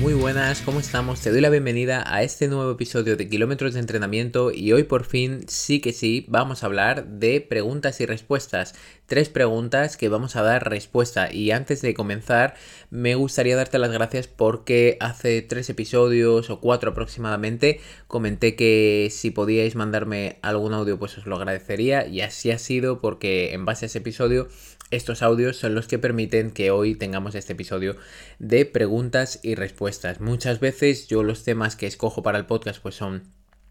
Muy buenas, ¿cómo estamos? Te doy la bienvenida a este nuevo episodio de Kilómetros de Entrenamiento y hoy por fin sí que sí vamos a hablar de preguntas y respuestas. Tres preguntas que vamos a dar respuesta y antes de comenzar me gustaría darte las gracias porque hace tres episodios o cuatro aproximadamente comenté que si podíais mandarme algún audio pues os lo agradecería y así ha sido porque en base a ese episodio estos audios son los que permiten que hoy tengamos este episodio de preguntas y respuestas. Muchas veces yo los temas que escojo para el podcast pues son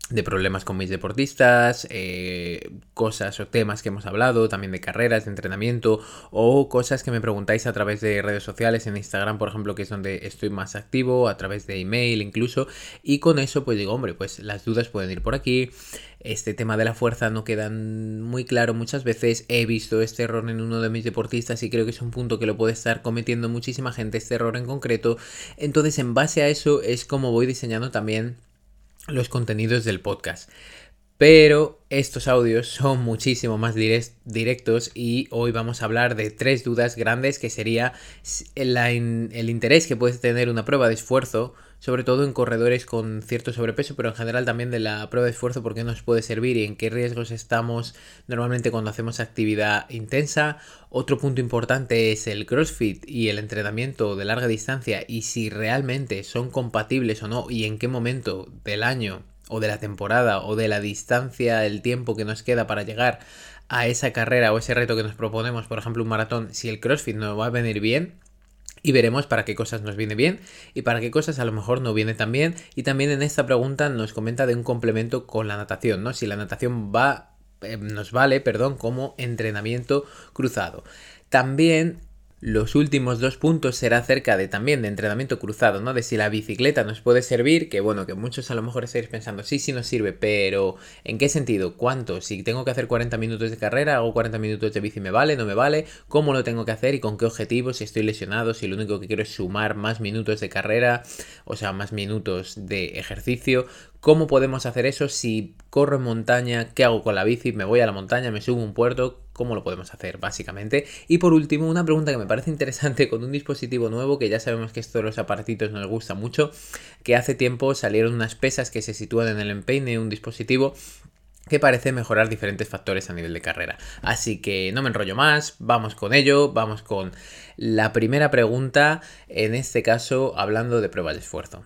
de problemas con mis deportistas, eh, cosas o temas que hemos hablado, también de carreras, de entrenamiento o cosas que me preguntáis a través de redes sociales, en Instagram por ejemplo, que es donde estoy más activo, a través de email incluso, y con eso pues digo, hombre, pues las dudas pueden ir por aquí, este tema de la fuerza no queda muy claro muchas veces, he visto este error en uno de mis deportistas y creo que es un punto que lo puede estar cometiendo muchísima gente, este error en concreto, entonces en base a eso es como voy diseñando también los contenidos del podcast. Pero estos audios son muchísimo más directos y hoy vamos a hablar de tres dudas grandes que sería el interés que puede tener una prueba de esfuerzo, sobre todo en corredores con cierto sobrepeso, pero en general también de la prueba de esfuerzo, por qué nos puede servir y en qué riesgos estamos normalmente cuando hacemos actividad intensa. Otro punto importante es el CrossFit y el entrenamiento de larga distancia y si realmente son compatibles o no y en qué momento del año o de la temporada o de la distancia, el tiempo que nos queda para llegar a esa carrera o ese reto que nos proponemos, por ejemplo un maratón, si el CrossFit nos va a venir bien, y veremos para qué cosas nos viene bien y para qué cosas a lo mejor no viene tan bien. Y también en esta pregunta nos comenta de un complemento con la natación, ¿no? Si la natación va, eh, nos vale, perdón, como entrenamiento cruzado. También los últimos dos puntos será acerca de también de entrenamiento cruzado, ¿no? De si la bicicleta nos puede servir, que bueno, que muchos a lo mejor estáis pensando, sí, sí nos sirve, pero ¿en qué sentido? ¿Cuánto? Si tengo que hacer 40 minutos de carrera, hago 40 minutos de bici, ¿me vale? ¿No me vale? ¿Cómo lo tengo que hacer y con qué objetivo? Si estoy lesionado, si lo único que quiero es sumar más minutos de carrera, o sea, más minutos de ejercicio, ¿Cómo podemos hacer eso si corro en montaña? ¿Qué hago con la bici? ¿Me voy a la montaña? ¿Me subo a un puerto? ¿Cómo lo podemos hacer básicamente? Y por último, una pregunta que me parece interesante con un dispositivo nuevo, que ya sabemos que esto de los aparatitos nos gusta mucho, que hace tiempo salieron unas pesas que se sitúan en el empeine, un dispositivo que parece mejorar diferentes factores a nivel de carrera. Así que no me enrollo más, vamos con ello, vamos con la primera pregunta, en este caso hablando de pruebas de esfuerzo.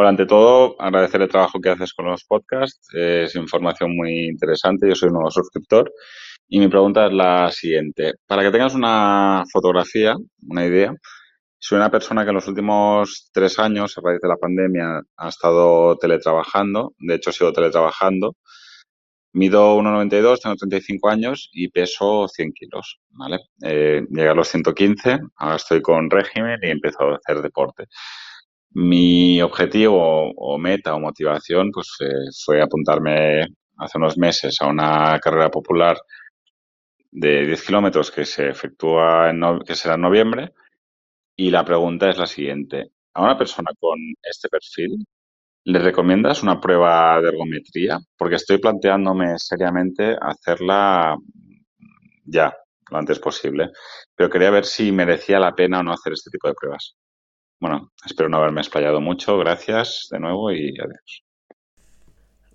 Hola, ante todo, agradecer el trabajo que haces con los podcasts. Es información muy interesante. Yo soy un nuevo suscriptor. Y mi pregunta es la siguiente. Para que tengas una fotografía, una idea, soy una persona que en los últimos tres años, a raíz de la pandemia, ha estado teletrabajando. De hecho, he sido teletrabajando. Mido 1,92, tengo 35 años y peso 100 kilos. ¿vale? Eh, llegué a los 115, ahora estoy con régimen y empiezo a hacer deporte. Mi objetivo o meta o motivación pues eh, fue apuntarme hace unos meses a una carrera popular de 10 kilómetros que se efectúa en que será en noviembre y la pregunta es la siguiente. A una persona con este perfil, ¿le recomiendas una prueba de ergometría? Porque estoy planteándome seriamente hacerla ya, lo antes posible, pero quería ver si merecía la pena o no hacer este tipo de pruebas. Bueno, espero no haberme explayado mucho. Gracias de nuevo y adiós.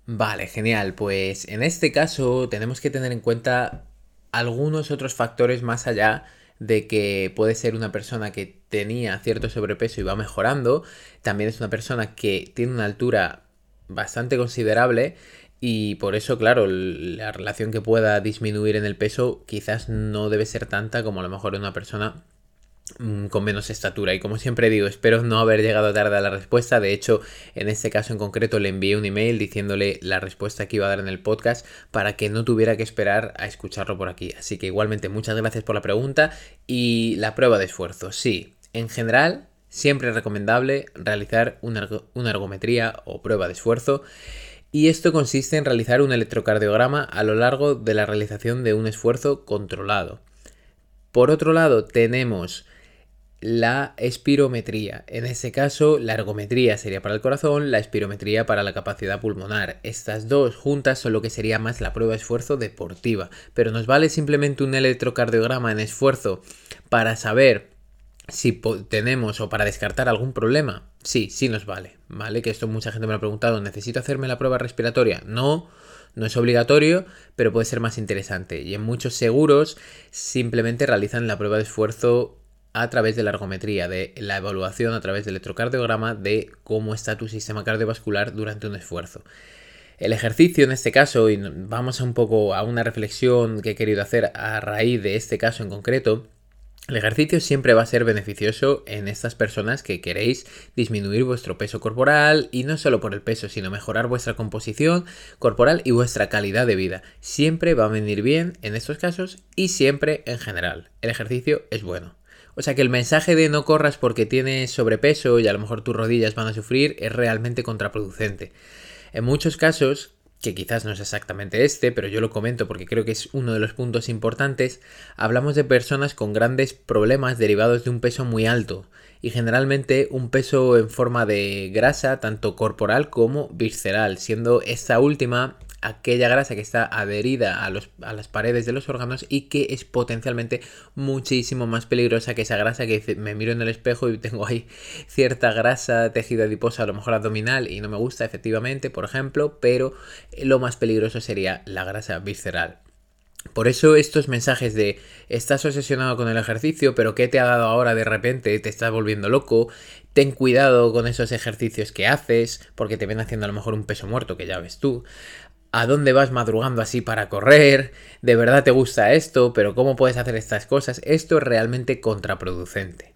Vale, genial. Pues en este caso tenemos que tener en cuenta algunos otros factores más allá de que puede ser una persona que tenía cierto sobrepeso y va mejorando. También es una persona que tiene una altura bastante considerable y por eso, claro, la relación que pueda disminuir en el peso quizás no debe ser tanta como a lo mejor una persona con menos estatura. Y como siempre digo, espero no haber llegado tarde a la respuesta. De hecho, en este caso en concreto le envié un email diciéndole la respuesta que iba a dar en el podcast para que no tuviera que esperar a escucharlo por aquí. Así que igualmente muchas gracias por la pregunta y la prueba de esfuerzo. Sí, en general siempre es recomendable realizar una, una ergometría o prueba de esfuerzo y esto consiste en realizar un electrocardiograma a lo largo de la realización de un esfuerzo controlado. Por otro lado, tenemos la espirometría. En ese caso, la ergometría sería para el corazón, la espirometría para la capacidad pulmonar. Estas dos juntas son lo que sería más la prueba de esfuerzo deportiva. Pero nos vale simplemente un electrocardiograma en esfuerzo para saber si tenemos o para descartar algún problema. Sí, sí nos vale. ¿Vale? Que esto mucha gente me ha preguntado, ¿necesito hacerme la prueba respiratoria? No. No es obligatorio, pero puede ser más interesante. Y en muchos seguros simplemente realizan la prueba de esfuerzo a través de la ergometría, de la evaluación a través del electrocardiograma de cómo está tu sistema cardiovascular durante un esfuerzo. El ejercicio en este caso, y vamos un poco a una reflexión que he querido hacer a raíz de este caso en concreto, el ejercicio siempre va a ser beneficioso en estas personas que queréis disminuir vuestro peso corporal y no solo por el peso, sino mejorar vuestra composición corporal y vuestra calidad de vida. Siempre va a venir bien en estos casos y siempre en general. El ejercicio es bueno. O sea que el mensaje de no corras porque tienes sobrepeso y a lo mejor tus rodillas van a sufrir es realmente contraproducente. En muchos casos, que quizás no es exactamente este, pero yo lo comento porque creo que es uno de los puntos importantes, hablamos de personas con grandes problemas derivados de un peso muy alto y generalmente un peso en forma de grasa tanto corporal como visceral, siendo esta última aquella grasa que está adherida a, los, a, las paredes de los órganos y que es potencialmente muchísimo más peligrosa que esa grasa que me miro en el espejo y tengo ahí cierta grasa, tejido adiposa, a lo mejor abdominal y no me gusta efectivamente, por ejemplo, pero lo más peligroso sería la grasa visceral. Por eso estos mensajes de estás obsesionado con el ejercicio, pero ¿qué te ha dado ahora de repente? Te estás volviendo loco. Ten cuidado con esos ejercicios que haces, porque te ven haciendo a lo mejor un peso muerto, que ya ves tú a dónde vas madrugando así para correr, de verdad te gusta esto, pero cómo puedes hacer estas cosas, esto es realmente contraproducente.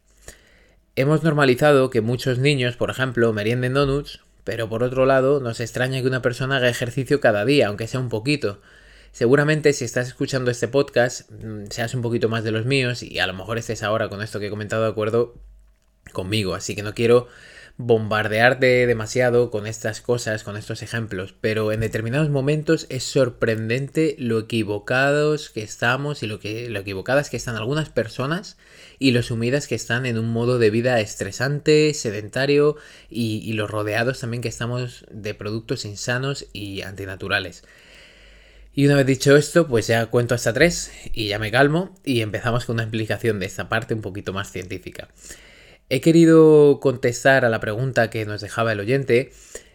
Hemos normalizado que muchos niños, por ejemplo, merienden donuts, pero por otro lado nos extraña que una persona haga ejercicio cada día, aunque sea un poquito. Seguramente si estás escuchando este podcast mm, seas un poquito más de los míos y a lo mejor estés ahora con esto que he comentado de acuerdo conmigo, así que no quiero bombardearte demasiado con estas cosas, con estos ejemplos, pero en determinados momentos es sorprendente lo equivocados que estamos y lo, que, lo equivocadas que están algunas personas y lo sumidas que están en un modo de vida estresante, sedentario y, y los rodeados también que estamos de productos insanos y antinaturales. Y una vez dicho esto, pues ya cuento hasta tres y ya me calmo y empezamos con una explicación de esta parte un poquito más científica. He querido contestar a la pregunta que nos dejaba el oyente,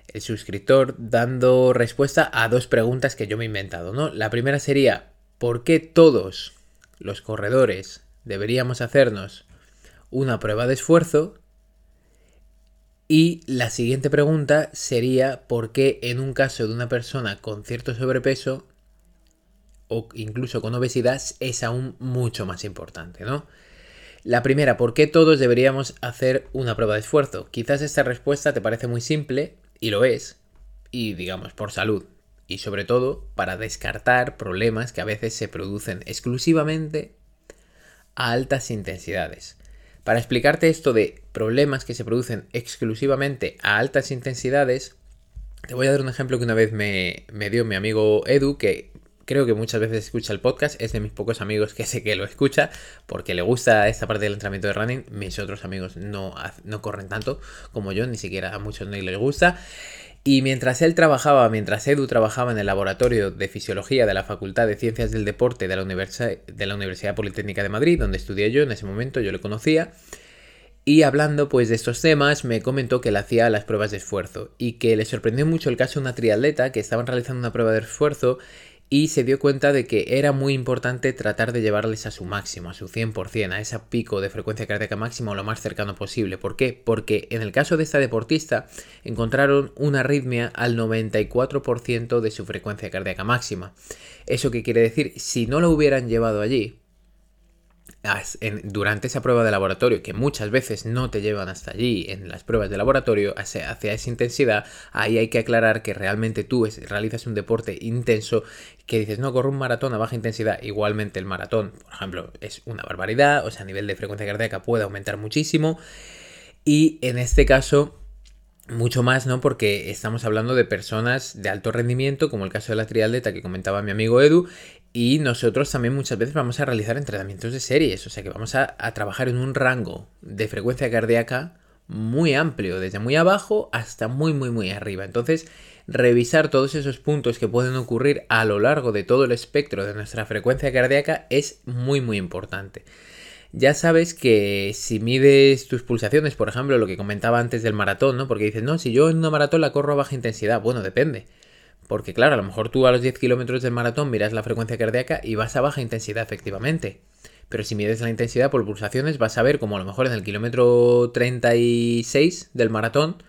el suscriptor, dando respuesta a dos preguntas que yo me he inventado, ¿no? La primera sería, ¿por qué todos los corredores deberíamos hacernos una prueba de esfuerzo? Y la siguiente pregunta sería, ¿por qué en un caso de una persona con cierto sobrepeso o incluso con obesidad es aún mucho más importante, ¿no? La primera, ¿por qué todos deberíamos hacer una prueba de esfuerzo? Quizás esta respuesta te parece muy simple, y lo es, y digamos por salud, y sobre todo para descartar problemas que a veces se producen exclusivamente a altas intensidades. Para explicarte esto de problemas que se producen exclusivamente a altas intensidades, te voy a dar un ejemplo que una vez me, me dio mi amigo Edu, que creo que muchas veces escucha el podcast, es de mis pocos amigos que sé que lo escucha porque le gusta esta parte del entrenamiento de running. Mis otros amigos no, no corren tanto como yo, ni siquiera a muchos no les gusta. Y mientras él trabajaba, mientras Edu trabajaba en el laboratorio de fisiología de la Facultad de Ciencias del Deporte de la, de la Universidad Politécnica de Madrid, donde estudié yo en ese momento, yo le conocía, y hablando pues de estos temas, me comentó que le hacía las pruebas de esfuerzo y que le sorprendió mucho el caso de una triatleta que estaban realizando una prueba de esfuerzo y se dio cuenta de que era muy importante tratar de llevarles a su máximo, a su 100%, a ese pico de frecuencia cardíaca máxima lo más cercano posible. ¿Por qué? Porque en el caso de esta deportista encontraron una arritmia al 94% de su frecuencia cardíaca máxima. ¿Eso qué quiere decir? Si no lo hubieran llevado allí, durante esa prueba de laboratorio, que muchas veces no te llevan hasta allí en las pruebas de laboratorio, hacia, esa intensidad, ahí hay que aclarar que realmente tú realizas un deporte intenso, que dices, no, corro un maratón a baja intensidad, igualmente el maratón, por ejemplo, es una barbaridad, o sea, a nivel de frecuencia cardíaca puede aumentar muchísimo. Y en este caso, mucho más, ¿no? Porque estamos hablando de personas de alto rendimiento, como el caso de la triatleta que comentaba mi amigo Edu, y nosotros también muchas veces vamos a realizar entrenamientos de series, o sea que vamos a, a trabajar en un rango de frecuencia cardíaca muy amplio, desde muy abajo hasta muy, muy, muy arriba. Entonces, revisar todos esos puntos que pueden ocurrir a lo largo de todo el espectro de nuestra frecuencia cardíaca es muy, muy importante. Ya sabes que si mides tus pulsaciones, por ejemplo, lo que comentaba antes del maratón, ¿no? Porque dices, no, si yo en una maratón la corro a baja intensidad, bueno, depende. Porque claro, a lo mejor tú a los 10 kilómetros del maratón miras la frecuencia cardíaca y vas a baja intensidad, efectivamente. Pero si mides la intensidad por pulsaciones, vas a ver como a lo mejor en el kilómetro 36 del maratón,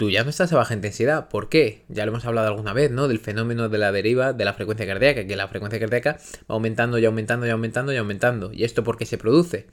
tú ya no estás a baja intensidad. ¿Por qué? Ya lo hemos hablado alguna vez, ¿no? Del fenómeno de la deriva de la frecuencia cardíaca, que la frecuencia cardíaca va aumentando y aumentando y aumentando y aumentando. ¿Y esto por qué se produce?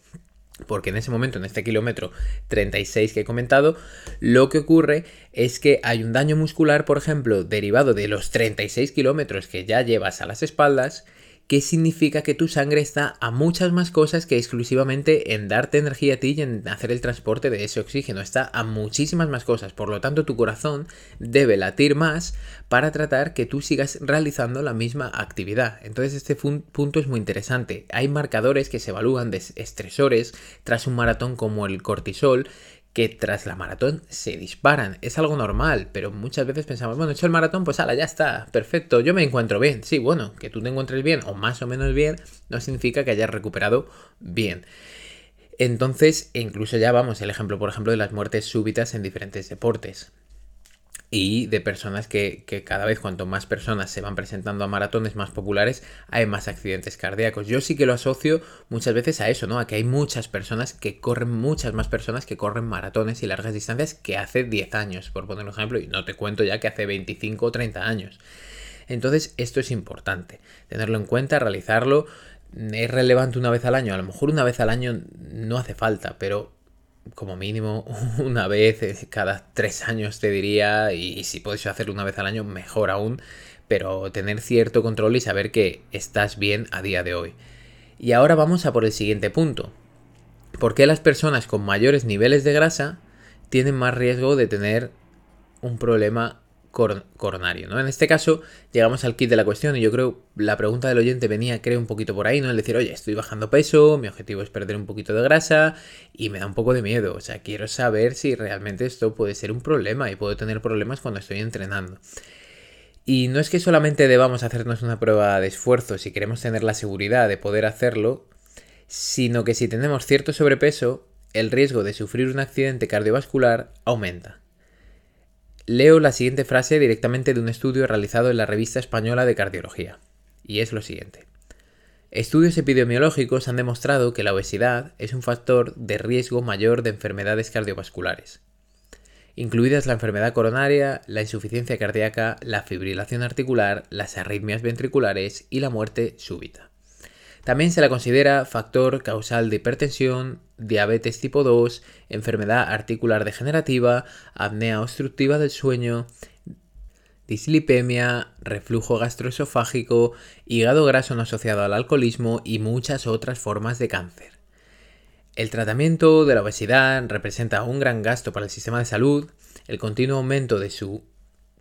Porque en ese momento, en este kilómetro 36 que he comentado, lo que ocurre es que hay un daño muscular, por ejemplo, derivado de los 36 kilómetros que ya llevas a las espaldas, que significa que tu sangre está a muchas más cosas que exclusivamente en darte energía a ti y en hacer el transporte de ese oxígeno. Está a muchísimas más cosas. Por lo tanto, tu corazón debe latir más para tratar que tú sigas realizando la misma actividad. Entonces, este punto es muy interesante. Hay marcadores que se evalúan de estresores tras un maratón como el cortisol que tras la maratón se disparan. Es algo normal, pero muchas veces pensamos, bueno, he hecho el maratón, pues ala, ya está, perfecto, yo me encuentro bien. Sí, bueno, que tú te encuentres bien o más o menos bien no significa que hayas recuperado bien. Entonces, incluso ya vamos, el ejemplo, por ejemplo, de las muertes súbitas en diferentes deportes y de personas que, cada vez cuanto más personas se van presentando a maratones más populares hay más accidentes cardíacos. Yo sí que lo asocio muchas veces a eso, ¿no? A que hay muchas personas que corren, muchas más personas que corren maratones y largas distancias que hace 10 años, por poner un ejemplo, y no te cuento ya que hace 25 o 30 años. Entonces esto es importante, tenerlo en cuenta, realizarlo. Es relevante una vez al año, a lo mejor una vez al año no hace falta, pero como mínimo una vez eh, cada tres años te diría, y si puedes hacerlo una vez al año, mejor aún, pero tener cierto control y saber que estás bien a día de hoy. Y ahora vamos a por el siguiente punto. ¿Por qué las personas con mayores niveles de grasa tienen más riesgo de tener un problema coronario, ¿no? En este caso, llegamos al kit de la cuestión y yo creo la pregunta del oyente venía, creo, un poquito por ahí, ¿no? El decir, oye, estoy bajando peso, mi objetivo es perder un poquito de grasa y me da un poco de miedo. O sea, quiero saber si realmente esto puede ser un problema y puedo tener problemas cuando estoy entrenando. Y no es que solamente debamos hacernos una prueba de esfuerzo si queremos tener la seguridad de poder hacerlo, sino que si tenemos cierto sobrepeso, el riesgo de sufrir un accidente cardiovascular aumenta. Leo la siguiente frase directamente de un estudio realizado en la Revista Española de Cardiología, y es lo siguiente. Estudios epidemiológicos han demostrado que la obesidad es un factor de riesgo mayor de enfermedades cardiovasculares, incluidas la enfermedad coronaria, la insuficiencia cardíaca, la fibrilación articular, las arritmias ventriculares y la muerte súbita. También se la considera factor causal de hipertensión, diabetes tipo 2, enfermedad articular degenerativa, apnea obstructiva del sueño, dislipemia, reflujo gastroesofágico, hígado graso no asociado al alcoholismo y muchas otras formas de cáncer. El tratamiento de la obesidad representa un gran gasto para el sistema de salud, el continuo aumento de su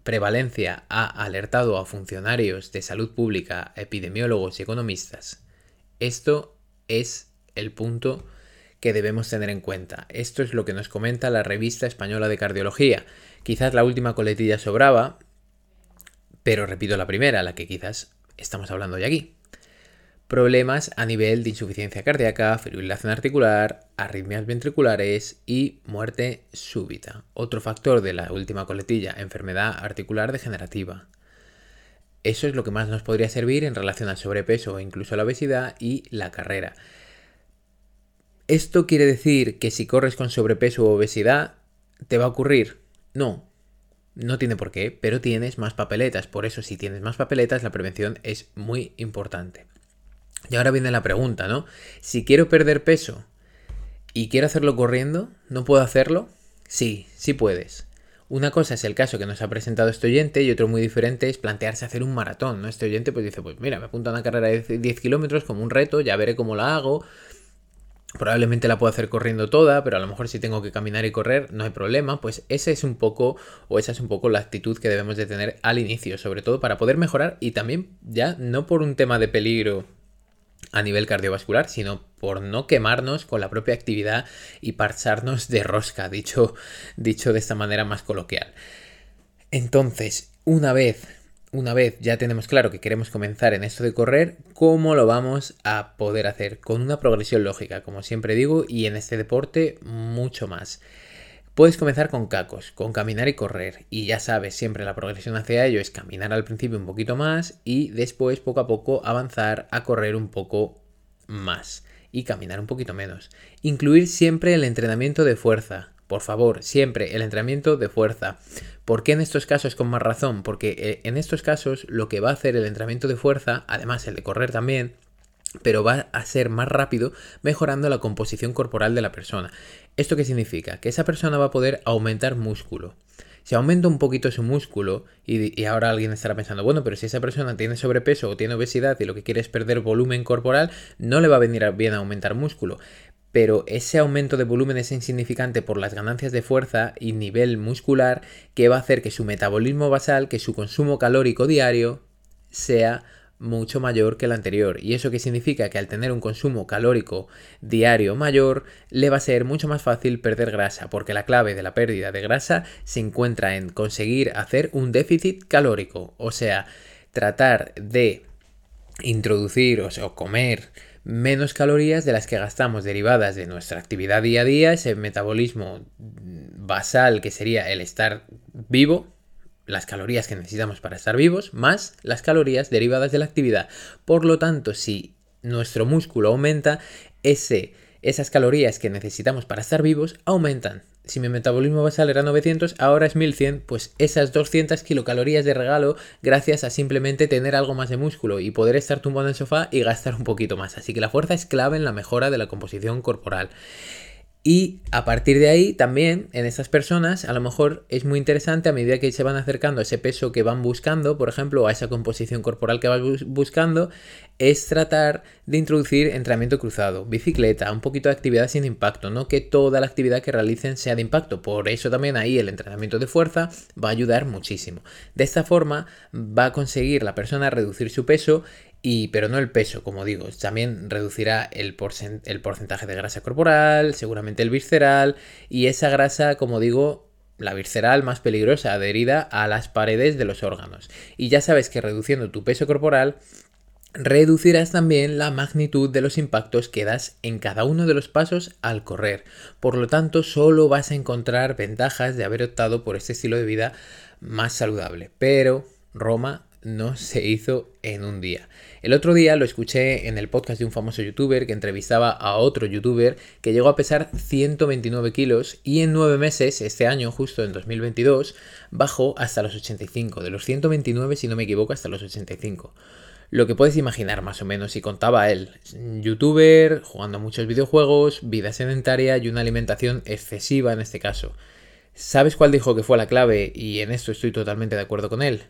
prevalencia ha alertado a funcionarios de salud pública, epidemiólogos y economistas esto es el punto que debemos tener en cuenta. Esto es lo que nos comenta la revista española de cardiología. Quizás la última coletilla sobraba, pero repito la primera, la que quizás estamos hablando de aquí. Problemas a nivel de insuficiencia cardíaca, fibrilación articular, arritmias ventriculares y muerte súbita. Otro factor de la última coletilla, enfermedad articular degenerativa. Eso es lo que más nos podría servir en relación al sobrepeso o incluso a la obesidad y la carrera. ¿Esto quiere decir que si corres con sobrepeso o obesidad te va a ocurrir? No, no tiene por qué, pero tienes más papeletas. Por eso si tienes más papeletas la prevención es muy importante. Y ahora viene la pregunta, ¿no? Si quiero perder peso y quiero hacerlo corriendo, ¿no puedo hacerlo? Sí, sí puedes. Una cosa es el caso que nos ha presentado este oyente y otro muy diferente es plantearse hacer un maratón, ¿no? Este oyente pues dice, pues mira, me apunto a una carrera de 10 kilómetros como un reto, ya veré cómo la hago. Probablemente la puedo hacer corriendo toda, pero a lo mejor si tengo que caminar y correr no hay problema, pues ese es un poco o esa es un poco la actitud que debemos de tener al inicio, sobre todo para poder mejorar y también ya no por un tema de peligro a nivel cardiovascular, sino por no quemarnos con la propia actividad y parcharnos de rosca, dicho, dicho de esta manera más coloquial. Entonces, una vez una vez ya tenemos claro que queremos comenzar en esto de correr, ¿cómo lo vamos a poder hacer? Con una progresión lógica, como siempre digo, y en este deporte mucho más. Puedes comenzar con cacos, con caminar y correr, y ya sabes, siempre la progresión hacia ello es caminar al principio un poquito más y después poco a poco avanzar a correr un poco más y caminar un poquito menos. Incluir siempre el entrenamiento de fuerza, por favor, siempre el entrenamiento de fuerza. ¿Por qué en estos casos con más razón? Porque eh, en estos casos lo que va a hacer el entrenamiento de fuerza, además el de correr también, pero va a ser más rápido mejorando la composición corporal de la persona. ¿Esto qué significa? Que esa persona va a poder aumentar músculo. Si aumenta un poquito su músculo y, ahora alguien estará pensando, bueno, pero si esa persona tiene sobrepeso o tiene obesidad y lo que quiere es perder volumen corporal, no le va a venir bien aumentar músculo pero ese aumento de volumen es insignificante por las ganancias de fuerza y nivel muscular que va a hacer que su metabolismo basal, que su consumo calórico diario sea mucho mayor que el anterior. ¿Y eso qué significa? Que al tener un consumo calórico diario mayor, le va a ser mucho más fácil perder grasa, porque la clave de la pérdida de grasa se encuentra en conseguir hacer un déficit calórico, o sea, tratar de introducir o, comer menos calorías de las que gastamos derivadas de nuestra actividad día a día, ese metabolismo basal que sería el estar vivo, las calorías que necesitamos para estar vivos, más las calorías derivadas de la actividad. Por lo tanto, si nuestro músculo aumenta, ese esas calorías que necesitamos para estar vivos aumentan. Si mi metabolismo basal era 900, ahora es 1100, pues esas 200 kilocalorías de regalo gracias a simplemente tener algo más de músculo y poder estar tumbado en el sofá y gastar un poquito más. Así que la fuerza es clave en la mejora de la composición corporal. Y a partir de ahí también en estas personas a lo mejor es muy interesante a medida que se van acercando a ese peso que van buscando, por ejemplo, a esa composición corporal que van buscando, es tratar de introducir entrenamiento cruzado, bicicleta, un poquito de actividad sin impacto, no que toda la actividad que realicen sea de impacto. Por eso también ahí el entrenamiento de fuerza va a ayudar muchísimo. De esta forma va a conseguir la persona reducir su peso y, pero no el peso, como digo, también reducirá el, el porcentaje de grasa corporal, seguramente el visceral, y esa grasa, como digo, la visceral más peligrosa, adherida a las paredes de los órganos. Y ya sabes que reduciendo tu peso corporal, reducirás también la magnitud de los impactos que das en cada uno de los pasos al correr. Por lo tanto, solo vas a encontrar ventajas de haber optado por este estilo de vida más saludable. Pero Roma no se hizo en un día. El otro día lo escuché en el podcast de un famoso youtuber que entrevistaba a otro youtuber que llegó a pesar 129 kilos y en 9 meses, este año, justo en 2022, bajó hasta los 85. De los 129, si no me equivoco, hasta los 85. Lo que puedes imaginar más o menos, y contaba él, youtuber, jugando muchos videojuegos, vida sedentaria y una alimentación excesiva en este caso. ¿Sabes cuál dijo que fue la clave? Y en esto estoy totalmente de acuerdo con él.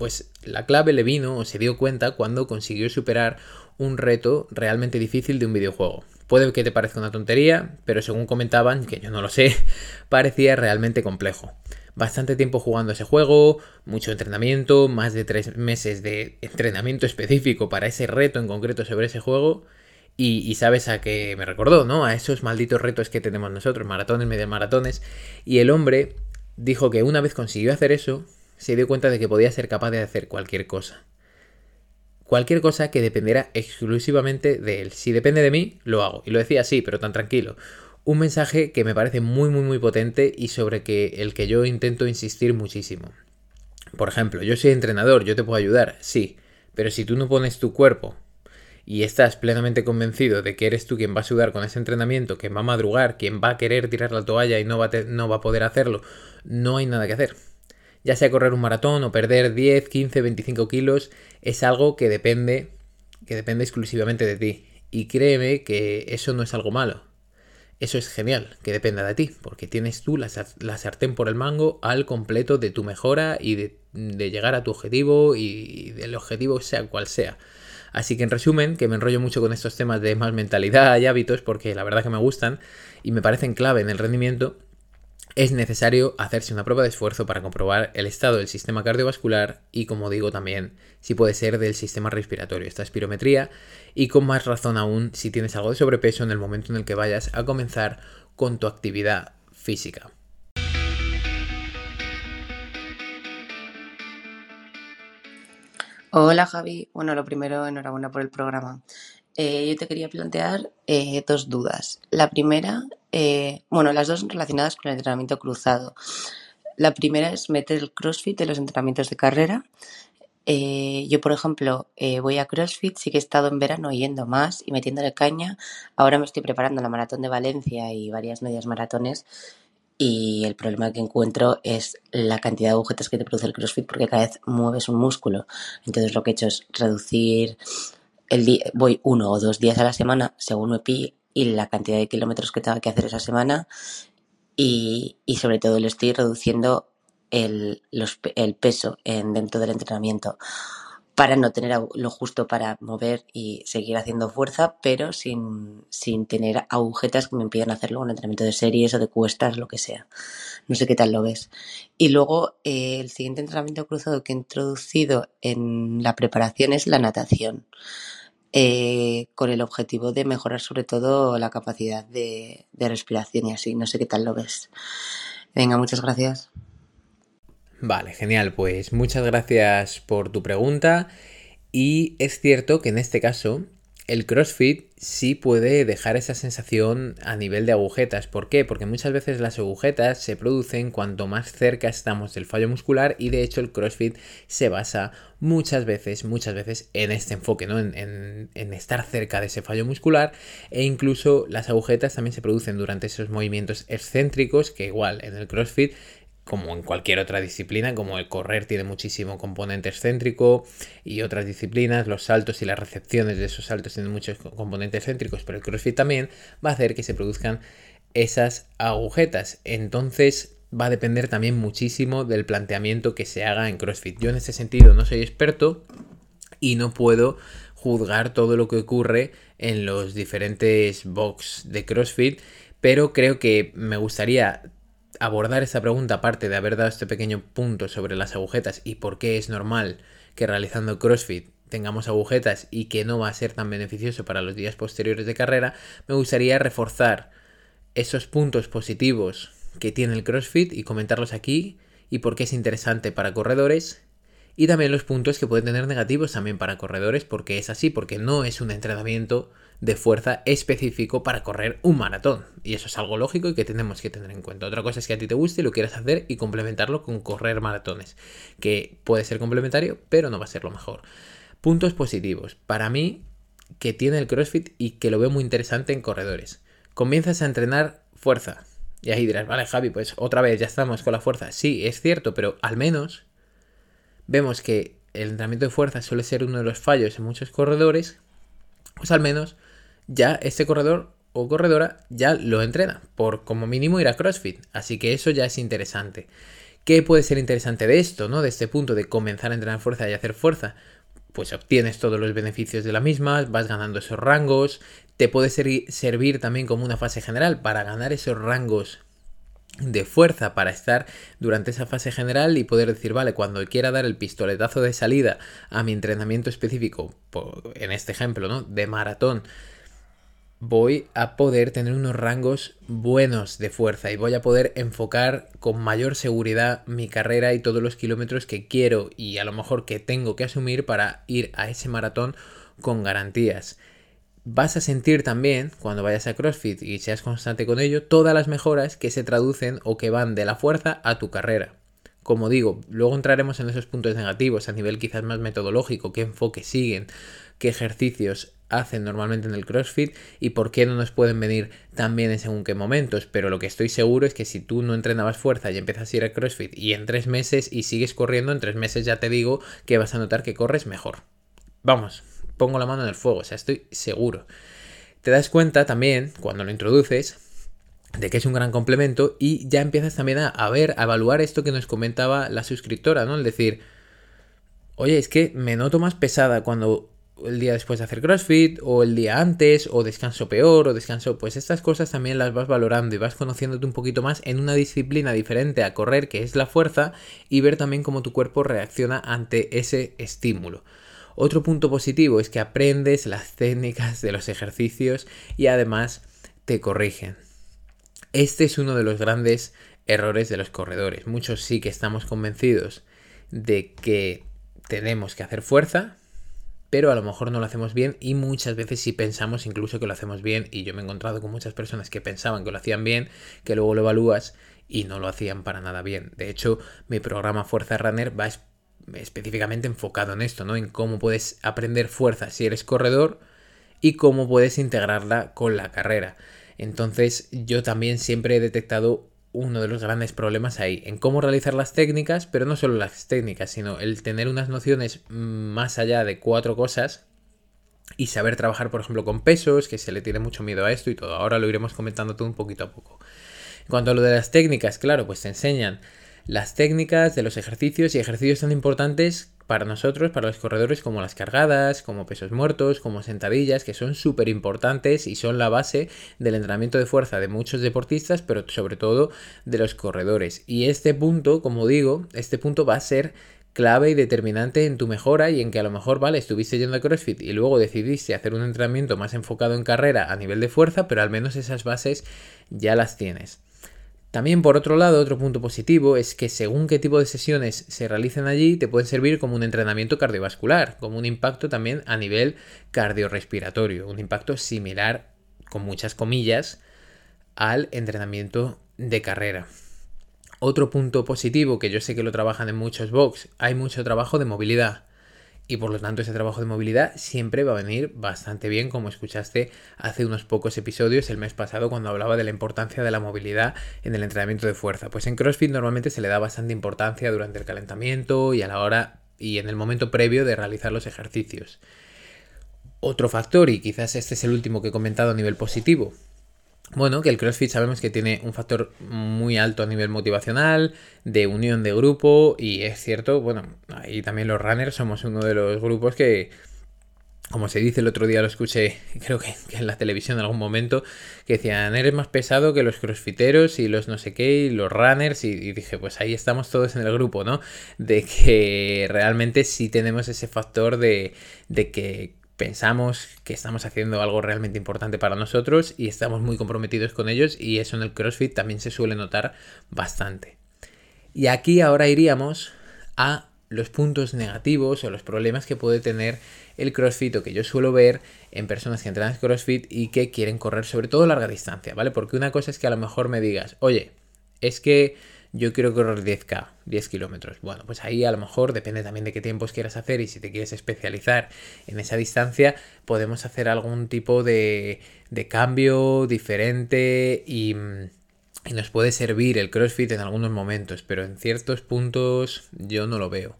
Pues la clave le vino o se dio cuenta cuando consiguió superar un reto realmente difícil de un videojuego. Puede que te parezca una tontería, pero según comentaban, que yo no lo sé, parecía realmente complejo. Bastante tiempo jugando ese juego, mucho entrenamiento, más de tres meses de entrenamiento específico para ese reto en concreto sobre ese juego. Y, sabes a qué me recordó, ¿no? A esos malditos retos que tenemos nosotros, maratones, media maratones. Y el hombre dijo que una vez consiguió hacer eso, se dio cuenta de que podía ser capaz de hacer cualquier cosa. Cualquier cosa que dependiera exclusivamente de él. Si depende de mí, lo hago. Y lo decía así, pero tan tranquilo. Un mensaje que me parece muy, muy, muy potente y sobre que, el que yo intento insistir muchísimo. Por ejemplo, yo soy entrenador, yo te puedo ayudar, sí. Pero si tú no pones tu cuerpo y estás plenamente convencido de que eres tú quien va a sudar con ese entrenamiento, quien va a madrugar, quien va a querer tirar la toalla y no va no va a poder hacerlo, no hay nada que hacer ya sea correr un maratón o perder 10, 15, 25 kilos, es algo que depende, que depende exclusivamente de ti. Y créeme que eso no es algo malo. Eso es genial, que dependa de ti, porque tienes tú la, sartén por el mango al completo de tu mejora y de, llegar a tu objetivo y del objetivo sea cual sea. Así que en resumen, que me enrollo mucho con estos temas de más mentalidad y hábitos porque la verdad que me gustan y me parecen clave en el rendimiento, es necesario hacerse una prueba de esfuerzo para comprobar el estado del sistema cardiovascular y, como digo también, si puede ser del sistema respiratorio, esta espirometría, y con más razón aún si tienes algo de sobrepeso en el momento en el que vayas a comenzar con tu actividad física. Hola Javi, bueno, lo primero, enhorabuena por el programa. Eh, yo te quería plantear eh, dos dudas. La primera, eh, bueno, las dos relacionadas con el entrenamiento cruzado. La primera es meter el CrossFit en los entrenamientos de carrera. yo, por ejemplo, voy a CrossFit, sí que he estado en verano yendo más y metiéndole caña. Ahora me estoy preparando la maratón de Valencia y varias medias maratones y el problema que encuentro es la cantidad de agujetas que te produce el CrossFit porque cada vez mueves un músculo. Entonces lo que he hecho es reducir el día, voy uno o dos días a la semana según me pille y la cantidad de kilómetros que tenga que hacer esa semana y, y sobre todo le estoy reduciendo el, el peso en, dentro del entrenamiento para no tener lo justo para mover y seguir haciendo fuerza, pero sin, sin tener agujetas que me impidan hacerlo un entrenamiento de series o de cuestas, lo que sea. No sé qué tal lo ves. Y luego eh, el siguiente entrenamiento cruzado que he introducido en la preparación es la natación. Eh, con el objetivo de mejorar sobre todo la capacidad de, de respiración y así. No sé qué tal lo ves. Venga, muchas gracias. Vale, genial. Pues muchas gracias por tu pregunta. Y es cierto que en este caso el CrossFit sí puede dejar esa sensación a nivel de agujetas. ¿Por qué? Porque muchas veces las agujetas se producen cuanto más cerca estamos del fallo muscular y de hecho el CrossFit se basa muchas veces, muchas veces en este enfoque, ¿no? En, en estar cerca de ese fallo muscular e incluso las agujetas también se producen durante esos movimientos excéntricos que igual en el CrossFit como en cualquier otra disciplina, como el correr tiene muchísimo componente excéntrico y otras disciplinas, los saltos y las recepciones de esos saltos tienen muchos componentes excéntricos, pero el CrossFit también va a hacer que se produzcan esas agujetas. Entonces va a depender también muchísimo del planteamiento que se haga en CrossFit. Yo en ese sentido no soy experto y no puedo juzgar todo lo que ocurre en los diferentes box de CrossFit, pero creo que me gustaría abordar esta pregunta, aparte de haber dado este pequeño punto sobre las agujetas y por qué es normal que realizando CrossFit tengamos agujetas y que no va a ser tan beneficioso para los días posteriores de carrera, me gustaría reforzar esos puntos positivos que tiene el CrossFit y comentarlos aquí y por qué es interesante para corredores y también los puntos que pueden tener negativos también para corredores porque es así, porque no es un entrenamiento de fuerza específico para correr un maratón. Y eso es algo lógico y que tenemos que tener en cuenta. Otra cosa es que a ti te guste y lo quieras hacer y complementarlo con correr maratones, que puede ser complementario, pero no va a ser lo mejor. Puntos positivos. Para mí, que tiene el CrossFit y que lo veo muy interesante en corredores. Comienzas a entrenar fuerza. Y ahí dirás, vale, Javi, pues otra vez ya estamos con la fuerza. Sí, es cierto, pero al menos vemos que el entrenamiento de fuerza suele ser uno de los fallos en muchos corredores. Pues al menos ya este corredor o corredora ya lo entrena, por como mínimo ir a CrossFit. Así que eso ya es interesante. ¿Qué puede ser interesante de esto, no? De este punto de comenzar a entrenar fuerza y hacer fuerza. Pues obtienes todos los beneficios de la misma, vas ganando esos rangos, te puede servir también como una fase general para ganar esos rangos de fuerza para estar durante esa fase general y poder decir, vale, cuando quiera dar el pistoletazo de salida a mi entrenamiento específico, en este ejemplo, ¿no? De maratón, voy a poder tener unos rangos buenos de fuerza y voy a poder enfocar con mayor seguridad mi carrera y todos los kilómetros que quiero y a lo mejor que tengo que asumir para ir a ese maratón con garantías. Vas a sentir también, cuando vayas a CrossFit y seas constante con ello, todas las mejoras que se traducen o que van de la fuerza a tu carrera. Como digo, luego entraremos en esos puntos negativos a nivel quizás más metodológico, qué enfoque siguen, qué ejercicios hacen normalmente en el CrossFit y por qué no nos pueden venir tan bien en según qué momentos. Pero lo que estoy seguro es que si tú no entrenabas fuerza y empiezas a ir al CrossFit y en tres meses y sigues corriendo, en tres meses ya te digo que vas a notar que corres mejor. Vamos, pongo la mano en el fuego, o sea, estoy seguro. Te das cuenta también, cuando lo introduces, de que es un gran complemento y ya empiezas también a, a ver, a evaluar esto que nos comentaba la suscriptora, ¿no? Es decir, oye, es que me noto más pesada cuando el día después de hacer CrossFit, o el día antes, o descanso peor, o descanso. Pues estas cosas también las vas valorando y vas conociéndote un poquito más en una disciplina diferente a correr, que es la fuerza, y ver también cómo tu cuerpo reacciona ante ese estímulo. Otro punto positivo es que aprendes las técnicas de los ejercicios y además te corrigen. Este es uno de los grandes errores de los corredores. Muchos sí que estamos convencidos de que tenemos que hacer fuerza, pero a lo mejor no lo hacemos bien y muchas veces sí pensamos incluso que lo hacemos bien y yo me he encontrado con muchas personas que pensaban que lo hacían bien, que luego lo evalúas y no lo hacían para nada bien. De hecho, mi programa Fuerza Runner va específicamente enfocado en esto, ¿no? En cómo puedes aprender fuerza si eres corredor y cómo puedes integrarla con la carrera. Entonces, yo también siempre he detectado uno de los grandes problemas ahí, en cómo realizar las técnicas, pero no solo las técnicas, sino el tener unas nociones más allá de cuatro cosas y saber trabajar, por ejemplo, con pesos, que se le tiene mucho miedo a esto y todo. Ahora lo iremos comentando todo un poquito a poco. En cuanto a lo de las técnicas, claro, pues te enseñan las técnicas de los ejercicios y ejercicios tan importantes para nosotros, para los corredores, como las cargadas, como pesos muertos, como sentadillas, que son súper importantes y son la base del entrenamiento de fuerza de muchos deportistas, pero sobre todo de los corredores. Y este punto, como digo, este punto va a ser clave y determinante en tu mejora y en que a lo mejor, vale, estuviste yendo a CrossFit y luego decidiste hacer un entrenamiento más enfocado en carrera a nivel de fuerza, pero al menos esas bases ya las tienes. También por otro lado, otro punto positivo es que según qué tipo de sesiones se realicen allí, te pueden servir como un entrenamiento cardiovascular, como un impacto también a nivel cardiorrespiratorio, un impacto similar, con muchas comillas, al entrenamiento de carrera. Otro punto positivo que yo sé que lo trabajan en muchos box, hay mucho trabajo de movilidad y por lo tanto ese trabajo de movilidad siempre va a venir bastante bien como escuchaste hace unos pocos episodios el mes pasado cuando hablaba de la importancia de la movilidad en el entrenamiento de fuerza. Pues en CrossFit normalmente se le da bastante importancia durante el calentamiento y a la hora y en el momento previo de realizar los ejercicios. Otro factor, y quizás este es el último que he comentado a nivel positivo, bueno, que el CrossFit sabemos que tiene un factor muy alto a nivel motivacional, de unión de grupo, y es cierto, bueno, ahí también los runners somos uno de los grupos que, como se dice el otro día, lo escuché, creo que, en la televisión en algún momento, que decían, eres más pesado que los crossfiteros y los no sé qué, y los runners, y, y, dije, pues ahí estamos todos en el grupo, ¿no? De que realmente sí tenemos ese factor de, de que pensamos que estamos haciendo algo realmente importante para nosotros y estamos muy comprometidos con ellos y eso en el CrossFit también se suele notar bastante. Y aquí ahora iríamos a los puntos negativos o los problemas que puede tener el CrossFit o que yo suelo ver en personas que entrenan CrossFit y que quieren correr sobre todo larga distancia, ¿vale? Porque una cosa es que a lo mejor me digas, oye, es que yo quiero correr 10K, 10 kilómetros. Bueno, pues ahí a lo mejor depende también de qué tiempos quieras hacer y si te quieres especializar en esa distancia, podemos hacer algún tipo de, de cambio diferente y, y nos puede servir el CrossFit en algunos momentos, pero en ciertos puntos yo no lo veo.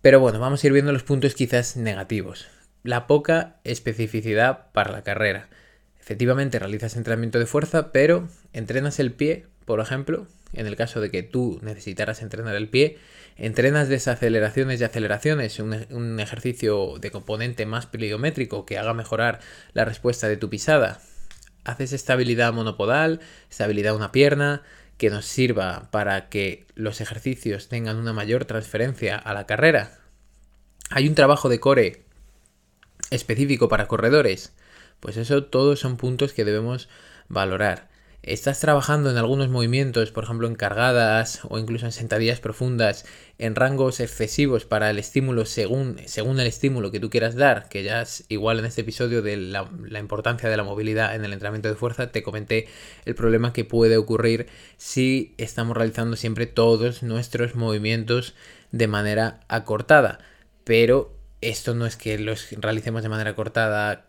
Pero bueno, vamos a ir viendo los puntos quizás negativos. La poca especificidad para la carrera. Efectivamente realizas entrenamiento de fuerza, pero entrenas el pie, por ejemplo, en el caso de que tú necesitaras entrenar el pie, entrenas desaceleraciones y aceleraciones, un, un ejercicio de componente más pliométrico que haga mejorar la respuesta de tu pisada. Haces estabilidad monopodal, estabilidad una pierna, que nos sirva para que los ejercicios tengan una mayor transferencia a la carrera. Hay un trabajo de core específico para corredores. Pues eso todos son puntos que debemos valorar estás trabajando en algunos movimientos, por ejemplo en cargadas o incluso en sentadillas profundas, en rangos excesivos para el estímulo según, según el estímulo que tú quieras dar, que ya es igual en este episodio de la, la importancia de la movilidad en el entrenamiento de fuerza, te comenté el problema que puede ocurrir si estamos realizando siempre todos nuestros movimientos de manera acortada. Pero esto no es que los realicemos de manera acortada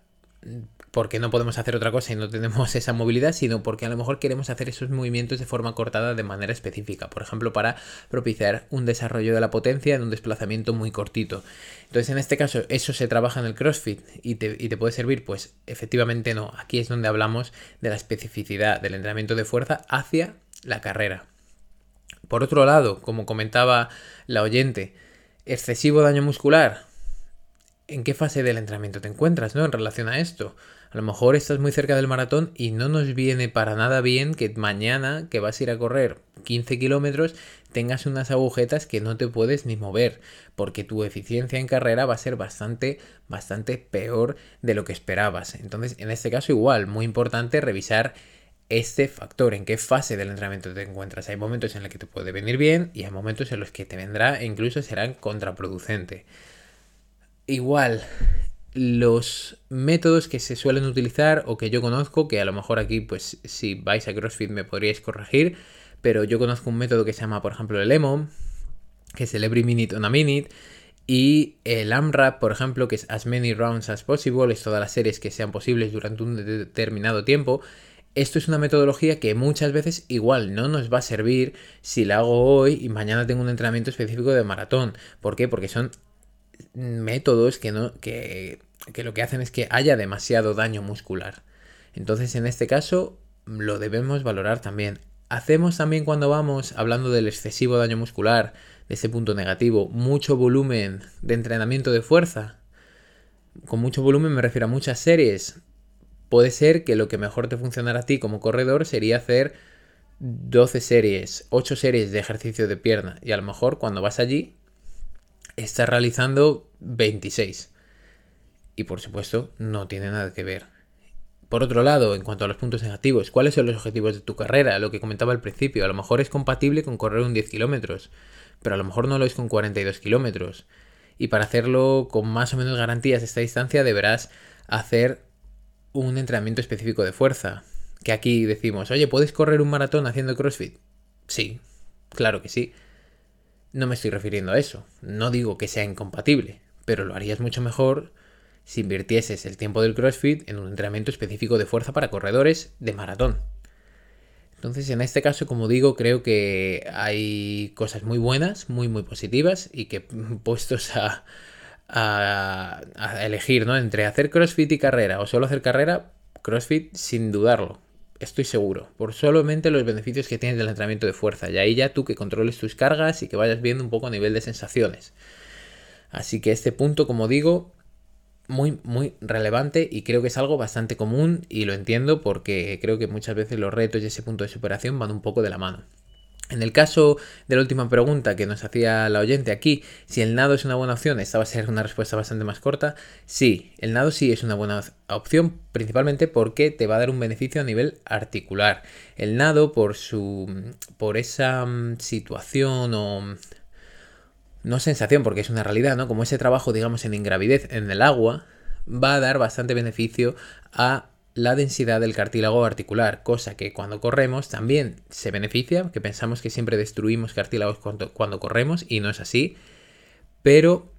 porque no podemos hacer otra cosa y no tenemos esa movilidad, sino porque a lo mejor queremos hacer esos movimientos de forma cortada de manera específica, por ejemplo, para propiciar un desarrollo de la potencia en un desplazamiento muy cortito. Entonces, en este caso, eso se trabaja en el CrossFit y te, y te puede servir, pues efectivamente no. Aquí es donde hablamos de la especificidad del entrenamiento de fuerza hacia la carrera. Por otro lado, como comentaba la oyente, excesivo daño muscular, en qué fase del entrenamiento te encuentras, ¿no? En relación a esto. A lo mejor estás muy cerca del maratón y no nos viene para nada bien que mañana que vas a ir a correr 15 kilómetros tengas unas agujetas que no te puedes ni mover, porque tu eficiencia en carrera va a ser bastante, bastante peor de lo que esperabas. Entonces, en este caso igual, muy importante revisar este factor, en qué fase del entrenamiento te encuentras. Hay momentos en los que te puede venir bien y hay momentos en los que te vendrá e incluso serán contraproducente. Igual, los métodos que se suelen utilizar o que yo conozco, que a lo mejor aquí, pues si vais a CrossFit me podríais corregir, pero yo conozco un método que se llama, por ejemplo, el Lemon, que es el Every Minute on a Minute, y el AMRAP, por ejemplo, que es As Many Rounds as Possible, es todas las series que sean posibles durante un determinado tiempo. Esto es una metodología que muchas veces igual no nos va a servir si la hago hoy y mañana tengo un entrenamiento específico de maratón. ¿Por qué? Porque son métodos que, no, que, que lo que hacen es que haya demasiado daño muscular. Entonces, en este caso, lo debemos valorar también. Hacemos también cuando vamos, hablando del excesivo daño muscular, de ese punto negativo, mucho volumen de entrenamiento de fuerza. Con mucho volumen me refiero a muchas series. Puede ser que lo que mejor te funcionara a ti como corredor sería hacer 12 series, 8 series de ejercicio de pierna. Y a lo mejor cuando vas allí está realizando 26. Y por supuesto, no tiene nada que ver. Por otro lado, en cuanto a los puntos negativos, ¿cuáles son los objetivos de tu carrera? Lo que comentaba al principio, a lo mejor es compatible con correr un 10 kilómetros, pero a lo mejor no lo es con 42 kilómetros. Y para hacerlo con más o menos garantías esta distancia deberás hacer un entrenamiento específico de fuerza. Que aquí decimos, oye, ¿puedes correr un maratón haciendo CrossFit? Sí, claro que sí. No me estoy refiriendo a eso. No digo que sea incompatible, pero lo harías mucho mejor si invirtieses el tiempo del CrossFit en un entrenamiento específico de fuerza para corredores de maratón. Entonces, en este caso, como digo, creo que hay cosas muy buenas, muy, muy positivas y que puestos a, a, elegir, ¿no? Entre hacer CrossFit y carrera o solo hacer carrera, CrossFit sin dudarlo estoy seguro, por solamente los beneficios que tienes del entrenamiento de fuerza. Y ahí ya tú que controles tus cargas y que vayas viendo un poco a nivel de sensaciones. Así que este punto, como digo, muy, muy relevante y creo que es algo bastante común y lo entiendo porque creo que muchas veces los retos y ese punto de superación van un poco de la mano. En el caso de la última pregunta que nos hacía la oyente aquí, si el nado es una buena opción, esta va a ser una respuesta bastante más corta. Sí, el nado sí es una buena opción, principalmente porque te va a dar un beneficio a nivel articular. El nado, por su. por esa mm, situación o. no sensación, porque es una realidad, ¿no? Como ese trabajo, digamos, en ingravidez en el agua, va a dar bastante beneficio a la densidad del cartílago articular, cosa que cuando corremos también se beneficia, que pensamos que siempre destruimos cartílagos cuando, cuando corremos y no es así, pero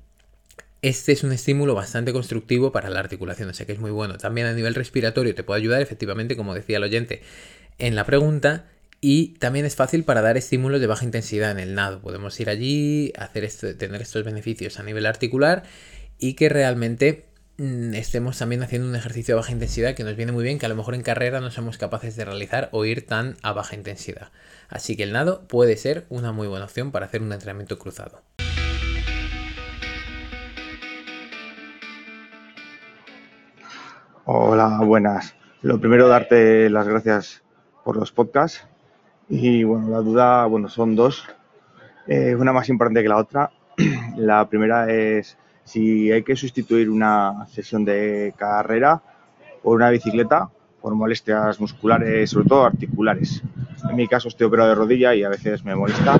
este es un estímulo bastante constructivo para la articulación, o sea que es muy bueno. También a nivel respiratorio te puede ayudar, efectivamente, como decía el oyente en la pregunta, y también es fácil para dar estímulos de baja intensidad en el nado. Podemos ir allí, hacer esto, tener estos beneficios a nivel articular y que realmente estemos también haciendo un ejercicio de baja intensidad que nos viene muy bien, que a lo mejor en carrera no somos capaces de realizar o ir tan a baja intensidad. Así que el nado puede ser una muy buena opción para hacer un entrenamiento cruzado. Hola, buenas. Lo primero, darte las gracias por los podcasts. Y bueno, la duda, bueno, son dos. Eh, una más importante que la otra. La primera es si hay que sustituir una sesión de carrera por una bicicleta por molestias musculares, sobre todo articulares. En mi caso estoy operado de rodilla y a veces me molesta.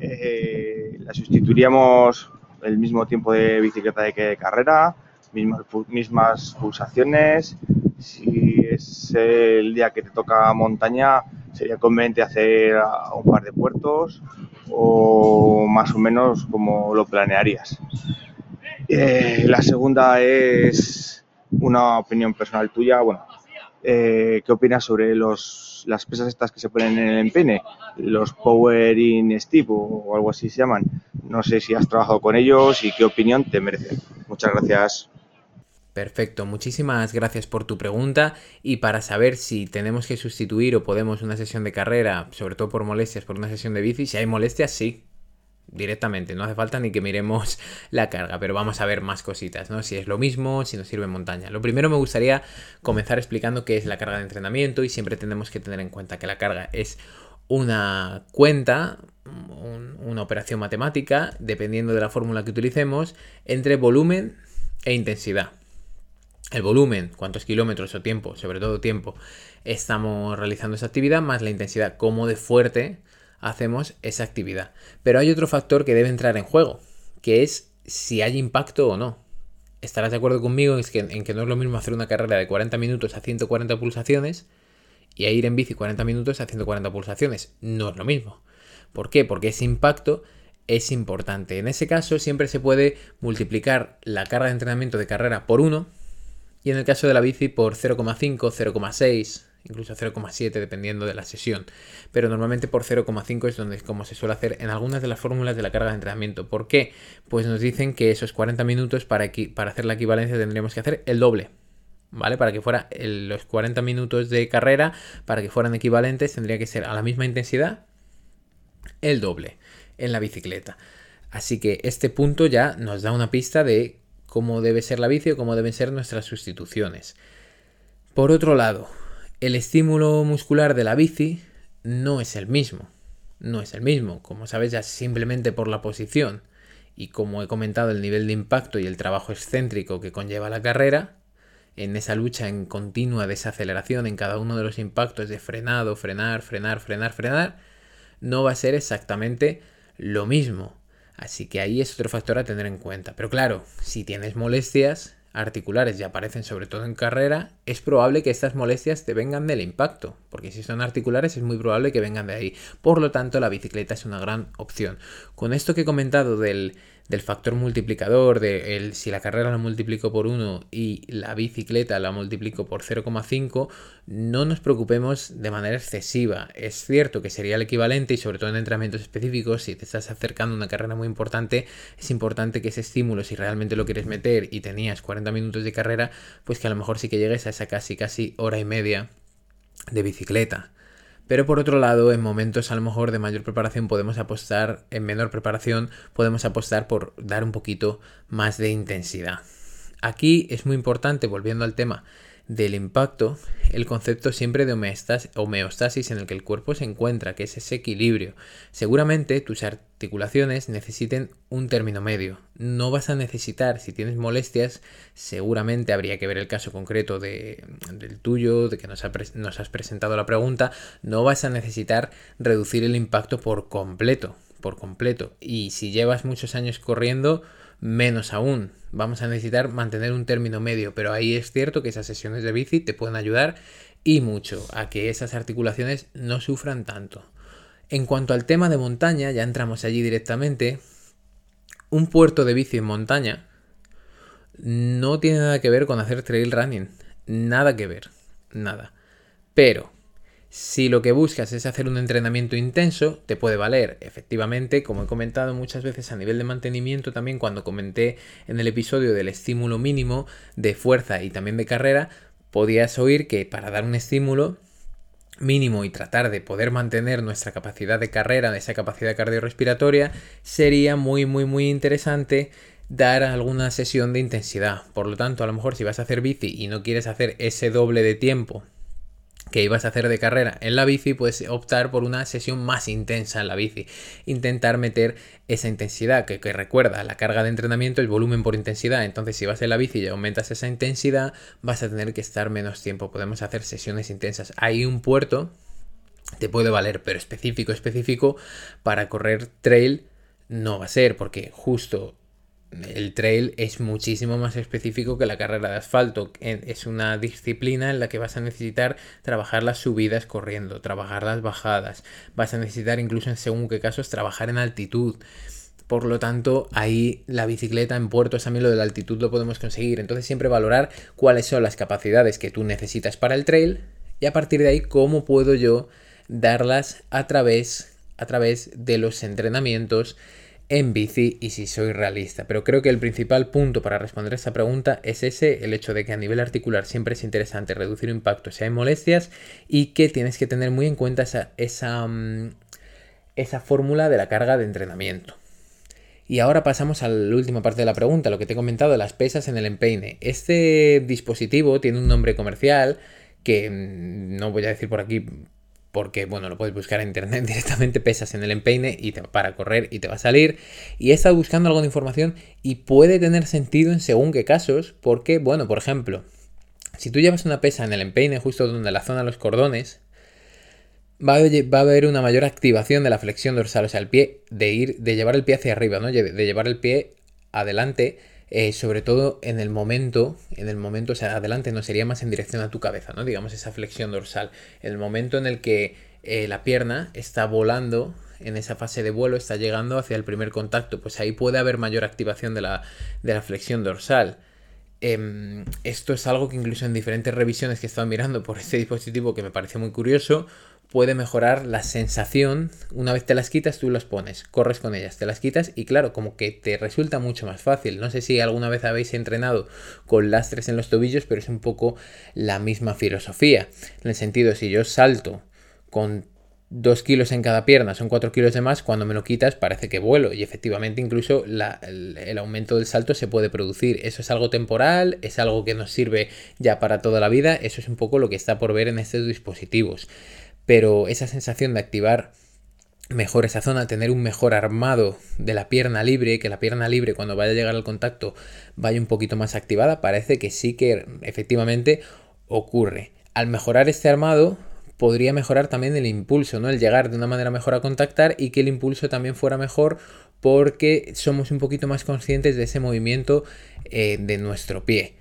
Eh, la sustituiríamos el mismo tiempo de bicicleta de que de carrera, mismas, mismas pulsaciones. Si es el día que te toca montaña, sería conveniente hacer un par de puertos o más o menos como lo planearías. Eh, la segunda es una opinión personal tuya. Bueno, eh, ¿qué opinas sobre los, las pesas estas que se ponen en el empeine? Los Power in Steve o, algo así se llaman. No sé si has trabajado con ellos y qué opinión te merecen. Muchas gracias. Perfecto, muchísimas gracias por tu pregunta y para saber si tenemos que sustituir o podemos una sesión de carrera, sobre todo por molestias, por una sesión de bici, si hay molestias, sí, directamente, no hace falta ni que miremos la carga, pero vamos a ver más cositas, ¿no? Si es lo mismo, si nos sirve montaña. Lo primero me gustaría comenzar explicando qué es la carga de entrenamiento y siempre tenemos que tener en cuenta que la carga es una cuenta, una operación matemática, dependiendo de la fórmula que utilicemos, entre volumen e intensidad. El volumen, cuántos kilómetros o tiempo, sobre todo tiempo, estamos realizando esa actividad, más la intensidad, cómo de fuerte hacemos esa actividad. Pero hay otro factor que debe entrar en juego, que es si hay impacto o no. Estarás de acuerdo conmigo en que, no es lo mismo hacer una carrera de 40 minutos a 140 pulsaciones y a ir en bici 40 minutos a 140 pulsaciones. No es lo mismo. ¿Por qué? Porque ese impacto es importante. En ese caso siempre se puede multiplicar la carga de entrenamiento de carrera por 1 y en el caso de la bici por 0,5, 0,6, incluso 0,7 dependiendo de la sesión. Pero normalmente por 0,5 es donde como se suele hacer en algunas de las fórmulas de la carga de entrenamiento. ¿Por qué? Pues nos dicen que esos 40 minutos para, para hacer la equivalencia tendríamos que hacer el doble. ¿Vale? Para que fuera los 40 minutos de carrera, para que fueran equivalentes, tendría que ser a la misma intensidad el doble en la bicicleta. Así que este punto ya nos da una pista de cómo debe ser la bici o cómo deben ser nuestras sustituciones. Por otro lado, el estímulo muscular de la bici no es el mismo. No es el mismo, como sabes ya simplemente por la posición y como he comentado el nivel de impacto y el trabajo excéntrico que conlleva la carrera, en esa lucha en continua desaceleración en cada uno de los impactos de frenado, frenar, frenar, frenar, frenar, no va a ser exactamente lo mismo. Así que ahí es otro factor a tener en cuenta. Pero claro, si tienes molestias, articulares y aparecen sobre todo en carrera, es probable que estas molestias te vengan del impacto, porque si son articulares es muy probable que vengan de ahí. Por lo tanto, la bicicleta es una gran opción. Con esto que he comentado del del factor multiplicador, de el, si la carrera la multiplico por 1 y la bicicleta la multiplico por 0,5, no nos preocupemos de manera excesiva. Es cierto que sería el equivalente y sobre todo en entrenamientos específicos, si te estás acercando a una carrera muy importante, es importante que ese estímulo, si realmente lo quieres meter y tenías 40 minutos de carrera, pues que a lo mejor sí que llegues a esa casi casi hora y media de bicicleta. Pero por otro lado, en momentos a lo mejor de mayor preparación podemos apostar, en menor preparación podemos apostar por dar un poquito más de intensidad. Aquí es muy importante, volviendo al tema del impacto, el concepto siempre de homeostasis en el que el cuerpo se encuentra, que es ese equilibrio. Seguramente tus articulaciones necesiten un término medio. No vas a necesitar, si tienes molestias, seguramente habría que ver el caso concreto de, del tuyo, de que nos, nos has presentado la pregunta, no vas a necesitar reducir el impacto por completo, por completo. Y si llevas muchos años corriendo, menos aún. Vamos a necesitar mantener un término medio, pero ahí es cierto que esas sesiones de bici te pueden ayudar y mucho a que esas articulaciones no sufran tanto. En cuanto al tema de montaña, ya entramos allí directamente. Un puerto de bici en montaña no tiene nada que ver con hacer trail running. Nada que ver. Nada. Pero si lo que buscas es hacer un entrenamiento intenso, te puede valer. Efectivamente, como he comentado muchas veces a nivel de mantenimiento, también cuando comenté en el episodio del estímulo mínimo de fuerza y también de carrera, podías oír que para dar un estímulo mínimo y tratar de poder mantener nuestra capacidad de carrera, esa capacidad cardiorrespiratoria, sería muy, muy, muy interesante dar alguna sesión de intensidad. Por lo tanto, a lo mejor si vas a hacer bici y no quieres hacer ese doble de tiempo que ibas a hacer de carrera en la bici, puedes optar por una sesión más intensa en la bici. Intentar meter esa intensidad, que, recuerda, la carga de entrenamiento el volumen por intensidad. Entonces, si vas en la bici y aumentas esa intensidad, vas a tener que estar menos tiempo. Podemos hacer sesiones intensas. Hay un puerto, te puede valer, pero específico, específico, para correr trail no va a ser, porque justo el trail es muchísimo más específico que la carrera de asfalto. Es una disciplina en la que vas a necesitar trabajar las subidas corriendo, trabajar las bajadas. Vas a necesitar incluso en según qué casos trabajar en altitud. Por lo tanto, ahí la bicicleta en puertos también lo de la altitud lo podemos conseguir. Entonces siempre valorar cuáles son las capacidades que tú necesitas para el trail y a partir de ahí cómo puedo yo darlas a través, a través de los entrenamientos en bici y si soy realista. Pero creo que el principal punto para responder a esta pregunta es ese, el hecho de que a nivel articular siempre es interesante reducir impacto si hay molestias y que tienes que tener muy en cuenta esa, esa, mm, esa fórmula de la carga de entrenamiento. Y ahora pasamos a la última parte de la pregunta, lo que te he comentado, las pesas en el empeine. Este dispositivo tiene un nombre comercial que mm, no voy a decir por aquí porque bueno, lo puedes buscar en internet directamente, pesas en el empeine y te, para correr y te va a salir. Y he estado buscando algo de información y puede tener sentido en según qué casos, porque bueno, por ejemplo, si tú llevas una pesa en el empeine justo donde la zona de los cordones, va a, haber una mayor activación de la flexión dorsal, o sea, el pie, de ir, de llevar el pie hacia arriba, ¿no? De llevar el pie adelante, eh, sobre todo en el momento, en el momento, o sea, adelante no sería más en dirección a tu cabeza, ¿no? Digamos esa flexión dorsal. En el momento en el que eh, la pierna está volando en esa fase de vuelo, está llegando hacia el primer contacto, pues ahí puede haber mayor activación de la, de la flexión dorsal. Em, esto es algo que incluso en diferentes revisiones que he estado mirando por este dispositivo que me pareció muy curioso, puede mejorar la sensación. Una vez te las quitas, tú las pones, corres con ellas, te las quitas y claro, como que te resulta mucho más fácil. No sé si alguna vez habéis entrenado con lastres en los tobillos, pero es un poco la misma filosofía. En el sentido, si yo salto con 2 kilos en cada pierna, son 4 kilos de más, cuando me lo quitas parece que vuelo y efectivamente incluso el, el, aumento del salto se puede producir. Eso es algo temporal, es algo que nos sirve ya para toda la vida, eso es un poco lo que está por ver en estos dispositivos pero esa sensación de activar mejor esa zona, tener un mejor armado de la pierna libre, que la pierna libre cuando vaya a llegar al contacto vaya un poquito más activada, parece que sí que efectivamente ocurre. Al mejorar este armado, podría mejorar también el impulso, ¿no? El llegar de una manera mejor a contactar y que el impulso también fuera mejor porque somos un poquito más conscientes de ese movimiento eh, de nuestro pie.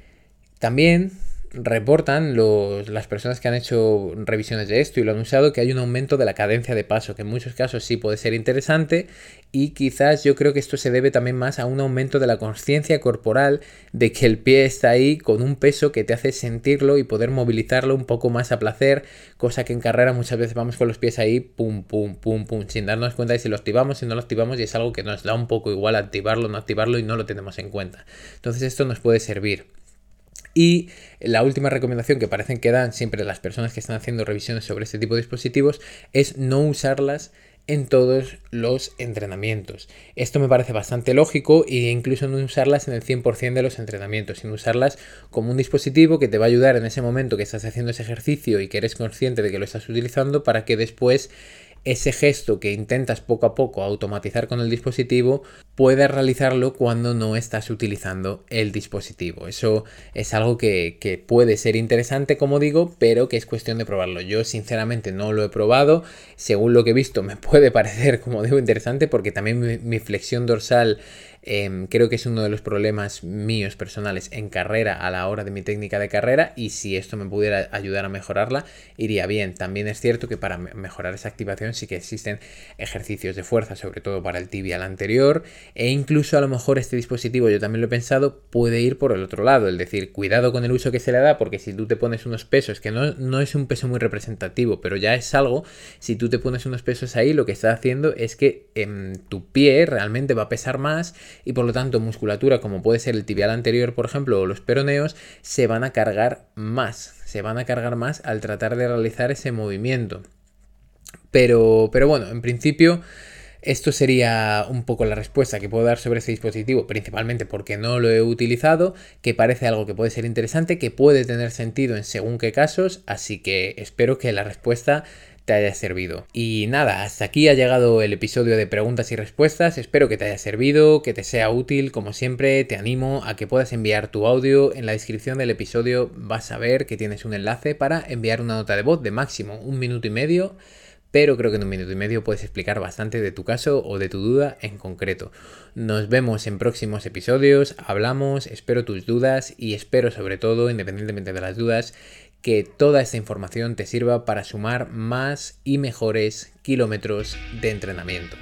También reportan las personas que han hecho revisiones de esto y lo han usado que hay un aumento de la cadencia de paso, que en muchos casos sí puede ser interesante y quizás yo creo que esto se debe también más a un aumento de la conciencia corporal de que el pie está ahí con un peso que te hace sentirlo y poder movilizarlo un poco más a placer, cosa que en carrera muchas veces vamos con los pies ahí, pum, pum, pum, pum, sin darnos cuenta de si lo activamos, si no lo activamos y es algo que nos da un poco igual activarlo no activarlo y no lo tenemos en cuenta. Entonces esto nos puede servir. Y la última recomendación que parecen que dan siempre las personas que están haciendo revisiones sobre este tipo de dispositivos es no usarlas en todos los entrenamientos. Esto me parece bastante lógico e incluso no usarlas en el 100% de los entrenamientos, sino usarlas como un dispositivo que te va a ayudar en ese momento que estás haciendo ese ejercicio y que eres consciente de que lo estás utilizando para que después ese gesto que intentas poco a poco automatizar con el dispositivo, puedes realizarlo cuando no estás utilizando el dispositivo. Eso es algo que, puede ser interesante, como digo, pero que es cuestión de probarlo. Yo sinceramente no lo he probado. Según lo que he visto, me puede parecer, como digo, interesante porque también mi flexión dorsal Em, creo que es uno de los problemas míos personales en carrera a la hora de mi técnica de carrera y si esto me pudiera ayudar a mejorarla, iría bien. También es cierto que para mejorar esa activación sí que existen ejercicios de fuerza, sobre todo para el tibial anterior e incluso a lo mejor este dispositivo, yo también lo he pensado, puede ir por el otro lado, es decir, cuidado con el uso que se le da porque si tú te pones unos pesos, que no, no es un peso muy representativo, pero ya es algo, si tú te pones unos pesos ahí, lo que está haciendo es que en tu pie realmente va a pesar más y por lo tanto musculatura como puede ser el tibial anterior, por ejemplo, o los peroneos, se van a cargar más, se van a cargar más al tratar de realizar ese movimiento. Pero, pero bueno, en principio... Esto sería un poco la respuesta que puedo dar sobre este dispositivo, principalmente porque no lo he utilizado, que parece algo que puede ser interesante, que puede tener sentido en según qué casos, así que espero que la respuesta te haya servido. Y nada, hasta aquí ha llegado el episodio de preguntas y respuestas. Espero que te haya servido, que te sea útil. Como siempre, te animo a que puedas enviar tu audio. En la descripción del episodio vas a ver que tienes un enlace para enviar una nota de voz de máximo un minuto y medio. Pero creo que en un minuto y medio puedes explicar bastante de tu caso o de tu duda en concreto. Nos vemos en próximos episodios, hablamos, espero tus dudas y espero sobre todo, independientemente de las dudas, que toda esta información te sirva para sumar más y mejores kilómetros de entrenamiento.